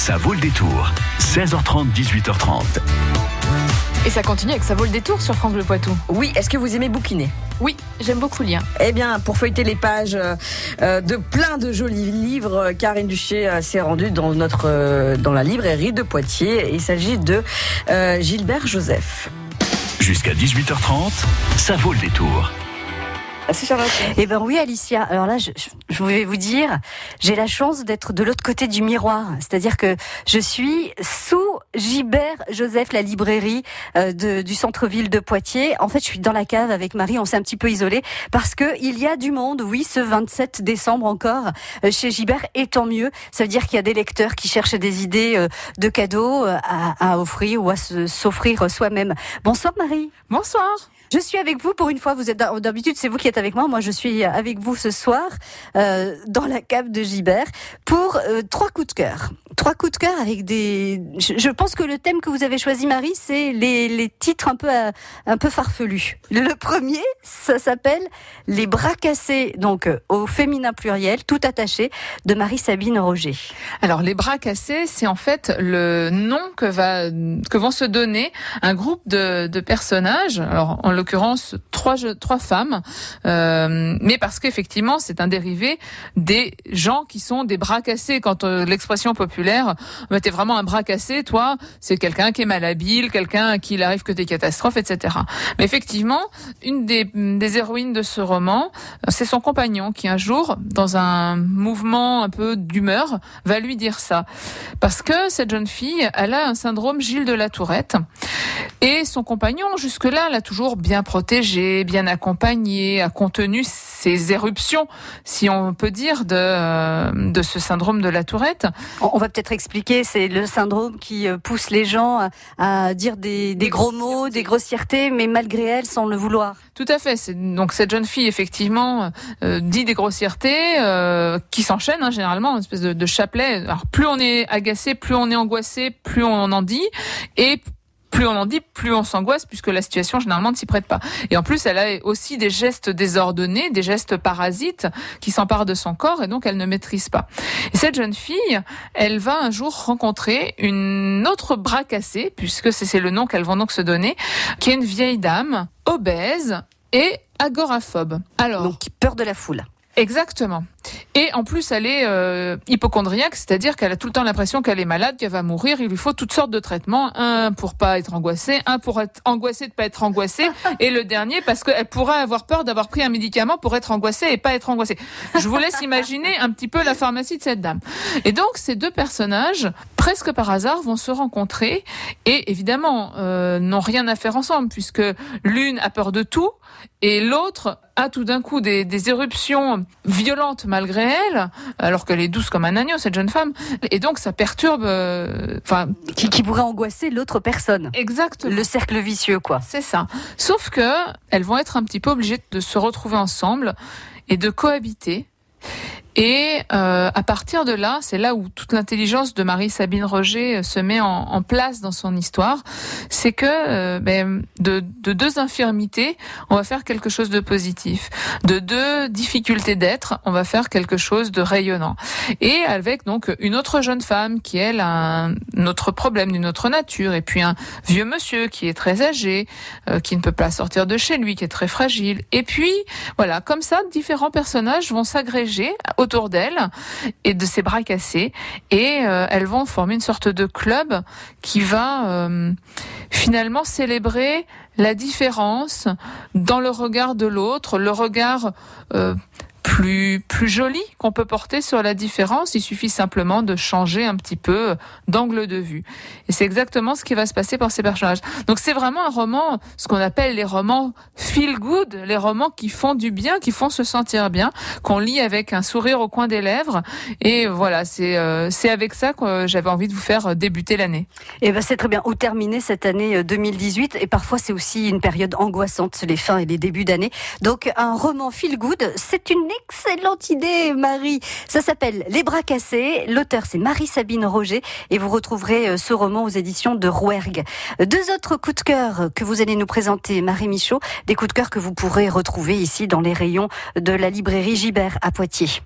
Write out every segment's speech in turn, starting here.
Ça vaut le détour. 16h30, 18h30. Et ça continue avec Ça vaut le détour sur France Bleu Poitou. Oui, est-ce que vous aimez bouquiner? Oui, j'aime beaucoup lire. Eh bien, pour feuilleter les pages euh, de plein de jolis livres, Karine Duché euh, s'est rendue dans notre euh, dans la librairie de Poitiers. Il s'agit de euh, Gilbert Joseph. Jusqu'à 18h30, ça vaut le détour. Merci Charlotte. Eh ben oui, Alicia. Alors là, je, je vais vous dire, j'ai la chance d'être de l'autre côté du miroir. C'est-à-dire que je suis sous Gilbert Joseph, la librairie euh, de, du centre-ville de Poitiers. En fait, je suis dans la cave avec Marie. On s'est un petit peu isolé parce que il y a du monde. Oui, ce 27 décembre encore euh, chez Gilbert. Et tant mieux. Ça veut dire qu'il y a des lecteurs qui cherchent des idées euh, de cadeaux euh, à, à offrir ou à se- s'offrir soi-même. Bonsoir Marie. Bonsoir. Je suis avec vous pour une fois. Vous êtes d'habitude, c'est vous qui êtes avec moi. Moi, je suis avec vous ce soir euh, dans la cave de Gibert pour euh, trois coups de cœur. Trois coups de cœur avec des. Je, pense que le thème que vous avez choisi, Marie, c'est les, les titres un peu euh, un peu farfelus. Le premier, ça s'appelle Les bras cassés, donc euh, au féminin pluriel, tout attaché, de Marie Sabine Roger. Alors, les bras cassés, c'est en fait le nom que va que vont se donner un groupe de, de personnages. Alors, en l'occurrence, trois trois femmes, euh, mais parce qu'effectivement, c'est un dérivé des gens qui sont des bras cassés. Quand l'expression populaire, bah, t'es vraiment un bras cassé, toi, c'est quelqu'un qui est malhabile, quelqu'un à qui il arrive que des catastrophes, etc. Mais effectivement, une des, des héroïnes de ce roman, c'est son compagnon qui un jour, dans un mouvement un peu d'humeur, va lui dire ça. Parce que cette jeune fille, elle a un syndrome Gilles de la Tourette. Et son compagnon, jusque-là, l'a toujours bien protégé, bien accompagné, a contenu ses éruptions, si on peut dire, de, euh, de ce syndrome de la Tourette. On va peut-être expliquer, c'est le syndrome qui euh, pousse les gens à, à dire des, des gros mots, des grossièretés, mais malgré elles, sans le vouloir. Tout à fait. Donc cette jeune fille effectivement euh, dit des grossièretés euh, qui s'enchaînent hein, généralement, une espèce de, de chapelet. Alors plus on est agacé, plus on est angoissé, plus on en dit, et plus on en dit, plus on s'angoisse, puisque la situation généralement ne s'y prête pas. Et en plus, elle a aussi des gestes désordonnés, des gestes parasites qui s'emparent de son corps, et donc elle ne maîtrise pas. Et cette jeune fille, elle va un jour rencontrer une autre bras cassée, puisque c'est le nom qu'elles vont donc se donner, qui est une vieille dame obèse et agoraphobe. Alors, Donc, peur de la foule. Exactement. Et en plus, elle est euh, hypochondriaque, c'est-à-dire qu'elle a tout le temps l'impression qu'elle est malade, qu'elle va mourir. Il lui faut toutes sortes de traitements, un pour pas être angoissée, un pour être angoissée de pas être angoissée, et le dernier parce qu'elle pourrait avoir peur d'avoir pris un médicament pour être angoissée et pas être angoissée. Je vous laisse imaginer un petit peu la pharmacie de cette dame. Et donc, ces deux personnages, presque par hasard, vont se rencontrer et évidemment euh, n'ont rien à faire ensemble puisque l'une a peur de tout et l'autre a tout d'un coup des, des éruptions violentes malgré elle, alors qu'elle est douce comme un agneau, cette jeune femme. Et donc, ça perturbe... euh, Enfin, Qui, qui pourrait angoisser l'autre personne. exactement. Le cercle vicieux, quoi. C'est ça. Sauf que elles vont être un petit peu obligées de se retrouver ensemble et de cohabiter. Et euh, à partir de là, c'est là où toute l'intelligence de Marie-Sabine Roger euh, se met en, place dans son histoire, c'est que euh, ben, de, de deux infirmités, on va faire quelque chose de positif. De deux difficultés d'être, on va faire quelque chose de rayonnant. Et avec donc une autre jeune femme qui elle a un autre problème d'une autre nature, et puis un vieux monsieur qui est très âgé, euh, qui ne peut pas sortir de chez lui, qui est très fragile. Et puis voilà, comme ça, différents personnages vont s'agréger autour d'elle et de ses bras cassés, et euh, elles vont former une sorte de club qui va euh, finalement célébrer la différence dans le regard de l'autre, le regard euh, plus plus joli qu'on peut porter sur la différence. Il suffit simplement de changer un petit peu d'angle de vue. Et c'est exactement ce qui va se passer pour ces personnages. Donc c'est vraiment un roman, ce qu'on appelle les romans feel good, les romans qui font du bien, qui font se sentir bien, qu'on lit avec un sourire au coin des lèvres. Et voilà, c'est euh, c'est avec ça que j'avais envie de vous faire débuter l'année. Et ben c'est très bien. Ou terminer cette année euh, 2018. Et parfois, c'est aussi une période angoissante, les fins et les débuts d'année. Donc, un roman feel good, c'est une excellente idée, Marie. Ça s'appelle Les bras cassés. L'auteur, c'est Marie-Sabine Roger. Et vous retrouverez euh, ce roman aux éditions de Rouergue. Deux autres coups de cœur que vous allez nous présenter, Marie Michaud. Des coups de cœur que vous pourrez retrouver ici dans les rayons de la librairie Gibert à Poitiers.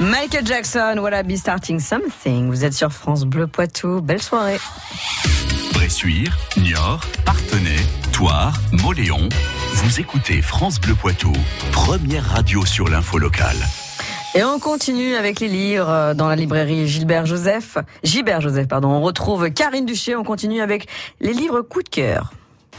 Michael Jackson, voilà, Be Starting Something. Vous êtes sur France Bleu Poitou. Belle soirée. Bressuire, Niort, Partenay, Toire, Moléon. Vous écoutez France Bleu Poitou, première radio sur l'info locale. Et on continue avec les livres euh, dans la librairie Gilbert Joseph. Gilbert Joseph, pardon. On retrouve Karine Duché. On continue avec les livres coup de cœur.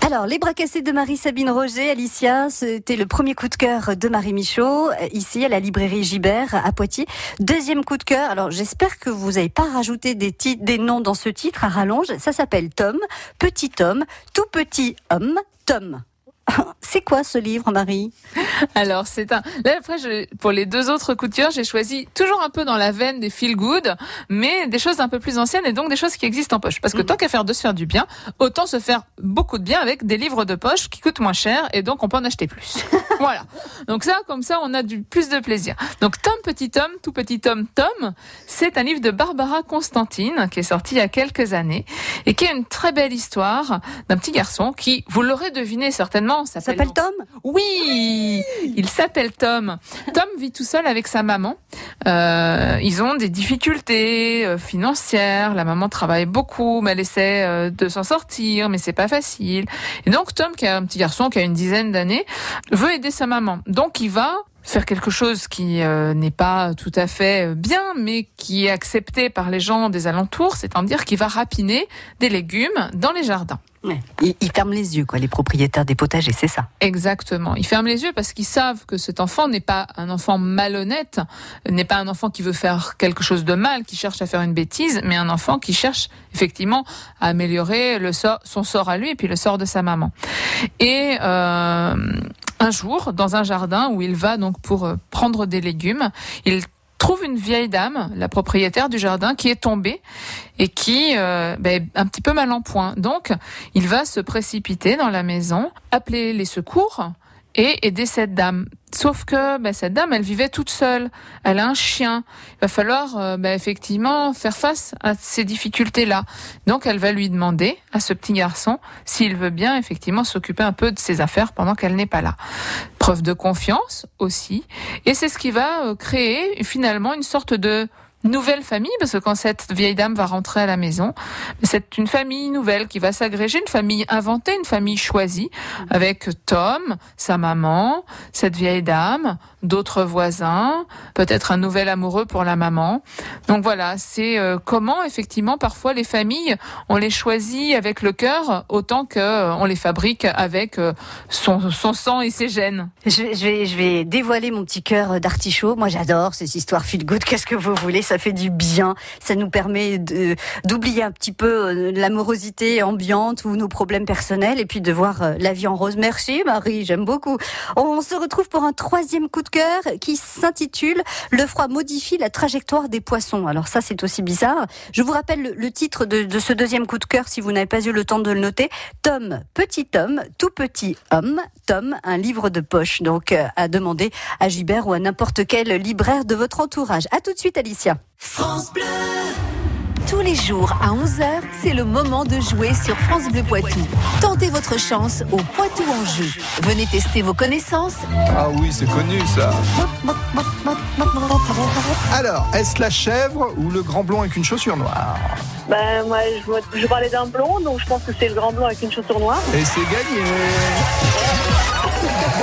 Alors, Les bras cassés de Marie-Sabine Roger, Alicia, c'était le premier coup de cœur de Marie Michaud, ici à la librairie Gibert à Poitiers. Deuxième coup de cœur, alors j'espère que vous n'avez pas rajouté des, des noms dans ce titre à rallonge. Ça s'appelle Tom, Petit Tom, Tout Petit Homme, Tom. C'est quoi ce livre, Marie Alors, c'est un. Là, après, je... pour les deux autres cœur, j'ai choisi toujours un peu dans la veine des feel good, mais des choses un peu plus anciennes et donc des choses qui existent en poche. Parce que mm. tant qu'à faire de se faire du bien, autant se faire beaucoup de bien avec des livres de poche qui coûtent moins cher et donc on peut en acheter plus. voilà. Donc ça, comme ça, on a du plus de plaisir. Donc Tom Petit Tom, tout petit Tom Tom, c'est un livre de Barbara Constantine qui est sorti il y a quelques années et qui est une très belle histoire d'un petit garçon qui, vous l'aurez deviné certainement, s'appelle Tom Oui, il s'appelle Tom. Tom vit tout seul avec sa maman. Euh, ils ont des difficultés euh, financières. La maman travaille beaucoup, mais elle essaie euh, de s'en sortir, mais c'est pas facile. Et donc Tom, qui est un petit garçon qui a une dizaine d'années, veut aider sa maman. Donc il va faire quelque chose qui euh, n'est pas tout à fait bien, mais qui est accepté par les gens des alentours, c'est-à-dire qu'il va rapiner des légumes dans les jardins. Ouais. Ils, ferment les yeux, quoi, les propriétaires des potagers, c'est ça. Exactement. Ils ferment les yeux parce qu'ils savent que cet enfant n'est pas un enfant malhonnête, n'est pas un enfant qui veut faire quelque chose de mal, qui cherche à faire une bêtise, mais un enfant qui cherche effectivement à améliorer le sort, son sort à lui et puis le sort de sa maman. Et euh, un jour, dans un jardin où il va donc pour euh, prendre des légumes, il trouve une vieille dame, la propriétaire du jardin, qui est tombée et qui euh, ben, un petit peu mal en point. Donc, il va se précipiter dans la maison, appeler les secours et aider cette dame. Sauf que ben, cette dame, elle vivait toute seule. Elle a un chien. Il va falloir euh, ben, effectivement faire face à ces difficultés-là. Donc elle va lui demander à ce petit garçon s'il veut bien effectivement s'occuper un peu de ses affaires pendant qu'elle n'est pas là. Preuve de confiance aussi. Et c'est ce qui va euh, créer finalement une sorte de nouvelle famille, parce que quand cette vieille dame va rentrer à la maison, c'est une famille nouvelle qui va s'agréger, une famille inventée, une famille choisie, avec Tom, sa maman, cette vieille dame, d'autres voisins, peut-être un nouvel amoureux pour la maman. Donc voilà, c'est euh, comment effectivement parfois les familles, on les choisit avec le cœur autant que euh, on les fabrique avec euh, son, sang et ses gènes. Je, vais, je vais dévoiler mon petit cœur d'artichaut. Moi j'adore ces histoires feel good. Qu'est-ce que vous voulez? Ça fait du bien, ça nous permet d'oublier un petit peu euh, l'amorosité ambiante ou nos problèmes personnels et puis de voir euh, la vie en rose. Merci Marie, j'aime beaucoup. On se retrouve pour un troisième coup de cœur qui s'intitule Le froid modifie la trajectoire des poissons. Alors ça c'est aussi bizarre. Je vous rappelle le, titre de, ce deuxième coup de cœur si vous n'avez pas eu le temps de le noter. Tom, petit homme, tout petit homme. Tom, un livre de poche. Donc euh, à demander à Gibert ou à n'importe quel libraire de votre entourage. À tout de suite Alicia. France Bleu tous les jours à 11h, c'est le moment de jouer sur France Bleu Poitou. Tentez votre chance au Poitou en jeu. Venez tester vos connaissances. Ah oui, c'est connu ça. Alors, est-ce la chèvre ou le grand blond avec une chaussure noire? Ben moi, je, parlais d'un blond, donc je pense que c'est le grand blond avec une chaussure noire. Et c'est gagné.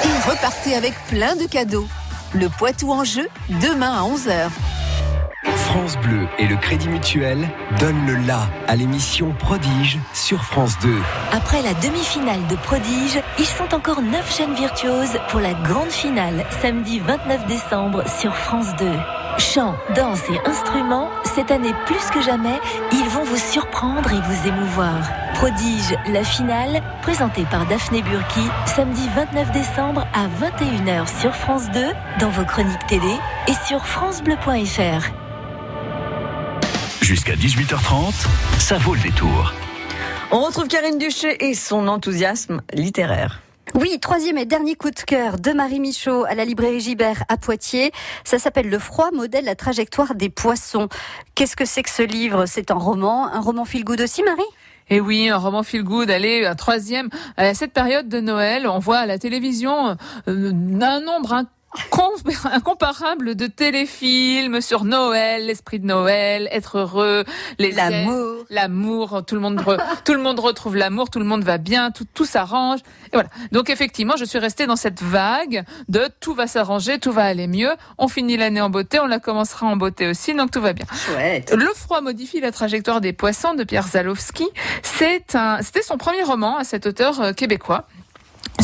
Et repartez avec plein de cadeaux. Le Poitou en jeu, demain à 11h. France Bleu et le Crédit Mutuel donnent le la à l'émission Prodige sur France 2. Après la demi-finale de Prodige, ils sont encore 9 jeunes virtuoses pour la grande finale samedi 29 décembre sur France 2. Chant, danse et instruments, cette année plus que jamais, ils vont vous surprendre et vous émouvoir. Prodige, la finale, présentée par Daphné Burki, samedi 29 décembre à 21h sur France 2, dans vos chroniques télé et sur francebleu.fr. Jusqu'à 18h30, ça vaut le détour. On retrouve Karine Duché et son enthousiasme littéraire. Oui, troisième et dernier coup de cœur de Marie Michaud à la librairie Gibert à Poitiers. Ça s'appelle Le froid modèle la trajectoire des poissons. Qu'est-ce que c'est que ce livre? C'est un roman, un roman feel good aussi, Marie? Et oui, un roman feel good. Allez, un troisième. À cette période de Noël, on voit à la télévision euh, un nombre incomparable de téléfilms sur Noël, l'esprit de Noël, être heureux, l'amour, l'amour, tout le monde tout le monde retrouve l'amour, tout le monde va bien, tout tout s'arrange. Et voilà. Donc effectivement, je suis restée dans cette vague de tout va s'arranger, tout va aller mieux. On finit l'année en beauté, on la commencera en beauté aussi, donc tout va bien. Chouette. Le froid modifie la trajectoire des poissons de Pierre Zalowski. C'est un, c'était son premier roman à cet auteur euh, québécois.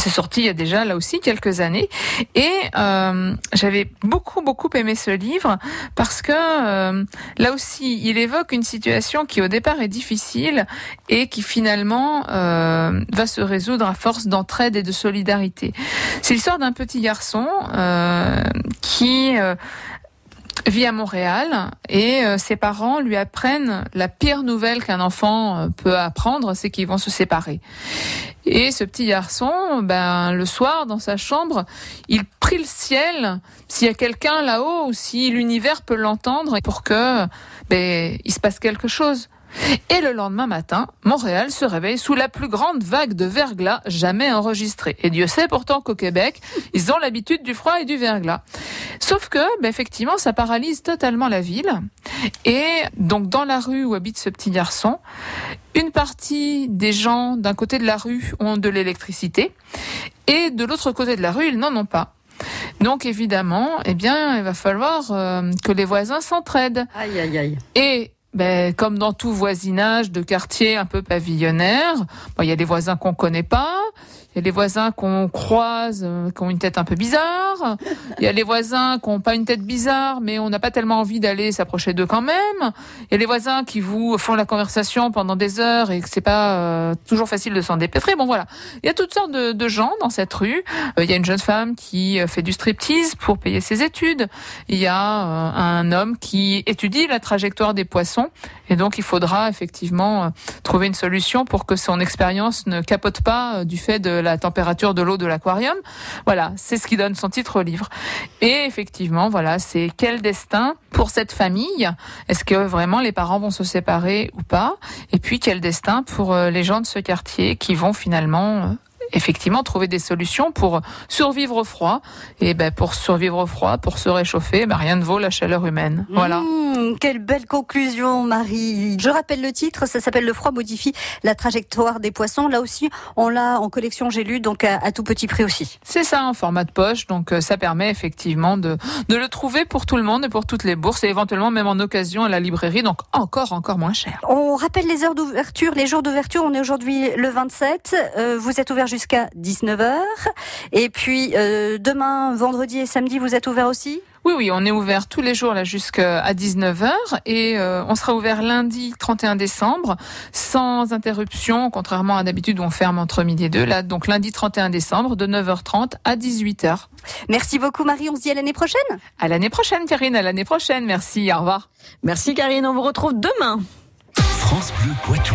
C'est sorti il y a déjà là aussi quelques années et euh, j'avais beaucoup beaucoup aimé ce livre parce que euh, là aussi il évoque une situation qui au départ est difficile et qui finalement euh, va se résoudre à force d'entraide et de solidarité. C'est l'histoire d'un petit garçon euh, qui euh, vit à Montréal et euh, ses parents lui apprennent la pire nouvelle qu'un enfant euh, peut apprendre, c'est qu'ils vont se séparer. Et ce petit garçon, ben le soir dans sa chambre, il prie le ciel s'il y a quelqu'un là-haut ou si l'univers peut l'entendre pour que ben il se passe quelque chose. Et le lendemain matin, Montréal se réveille sous la plus grande vague de verglas jamais enregistrée. Et Dieu sait pourtant qu'au Québec, ils ont l'habitude du froid et du verglas. Sauf que, ben, effectivement, ça paralyse totalement la ville. Et donc, dans la rue où habite ce petit garçon, une partie des gens d'un côté de la rue ont de l'électricité et de l'autre côté de la rue, ils n'en ont pas. Donc évidemment, eh bien, il va falloir euh, que les voisins s'entraident. Aïe, aïe, aïe. Et ben, comme dans tout voisinage de quartier un peu pavillonnaire, il y a des voisins qu'on connaît pas, il y a les voisins qu'on croise, euh, qui ont une tête un peu bizarre, il y a les voisins qui ont pas une tête bizarre, mais on n'a pas tellement envie d'aller s'approcher d'eux quand même. Il y a les voisins qui vous font la conversation pendant des heures et que c'est pas euh, toujours facile de s'en dépêtrer. Bon voilà, il y a toutes sortes de, gens dans cette rue. Euh, il y a une jeune femme qui fait du striptease pour payer ses études. Il y a un homme qui étudie la trajectoire des poissons et donc il faudra effectivement trouver une solution pour que son expérience ne capote pas du fait de la température de l'eau de l'aquarium. Voilà, c'est ce qui donne son titre au livre. Et effectivement, voilà, c'est quel destin pour cette famille? Est-ce que vraiment les parents vont se séparer ou pas? Et puis quel destin pour euh, les gens de ce quartier qui vont finalement euh, effectivement trouver des solutions pour survivre au froid et ben pour survivre au froid pour se réchauffer ben rien ne vaut la chaleur humaine voilà Mmh, quelle belle conclusion, Marie. Je rappelle le titre, ça s'appelle Le froid modifie la trajectoire des poissons. Là aussi, on l'a en collection, j'ai lu, donc à, à tout petit prix aussi. C'est ça, en format de poche, donc euh, ça permet effectivement de, de le trouver pour tout le monde et pour toutes les bourses et éventuellement même en occasion à la librairie, donc encore, encore moins cher. On rappelle les heures d'ouverture, les jours d'ouverture. On est aujourd'hui le 27. Euh, vous êtes ouvert jusqu'à 19h. Et puis euh, demain, vendredi et samedi, vous êtes ouvert aussi? Oui, oui, on est ouvert tous les jours là jusqu'à 19h et euh, on sera ouvert lundi 31 décembre sans interruption, contrairement à d'habitude où on ferme entre midi et deux. Là, donc lundi 31 décembre de 9h30 à 18h. Merci beaucoup, Marie. On se dit à l'année prochaine. À l'année prochaine, Karine, à l'année prochaine. Merci, au revoir. Merci Karine, on vous retrouve demain. France Bleu Poitou.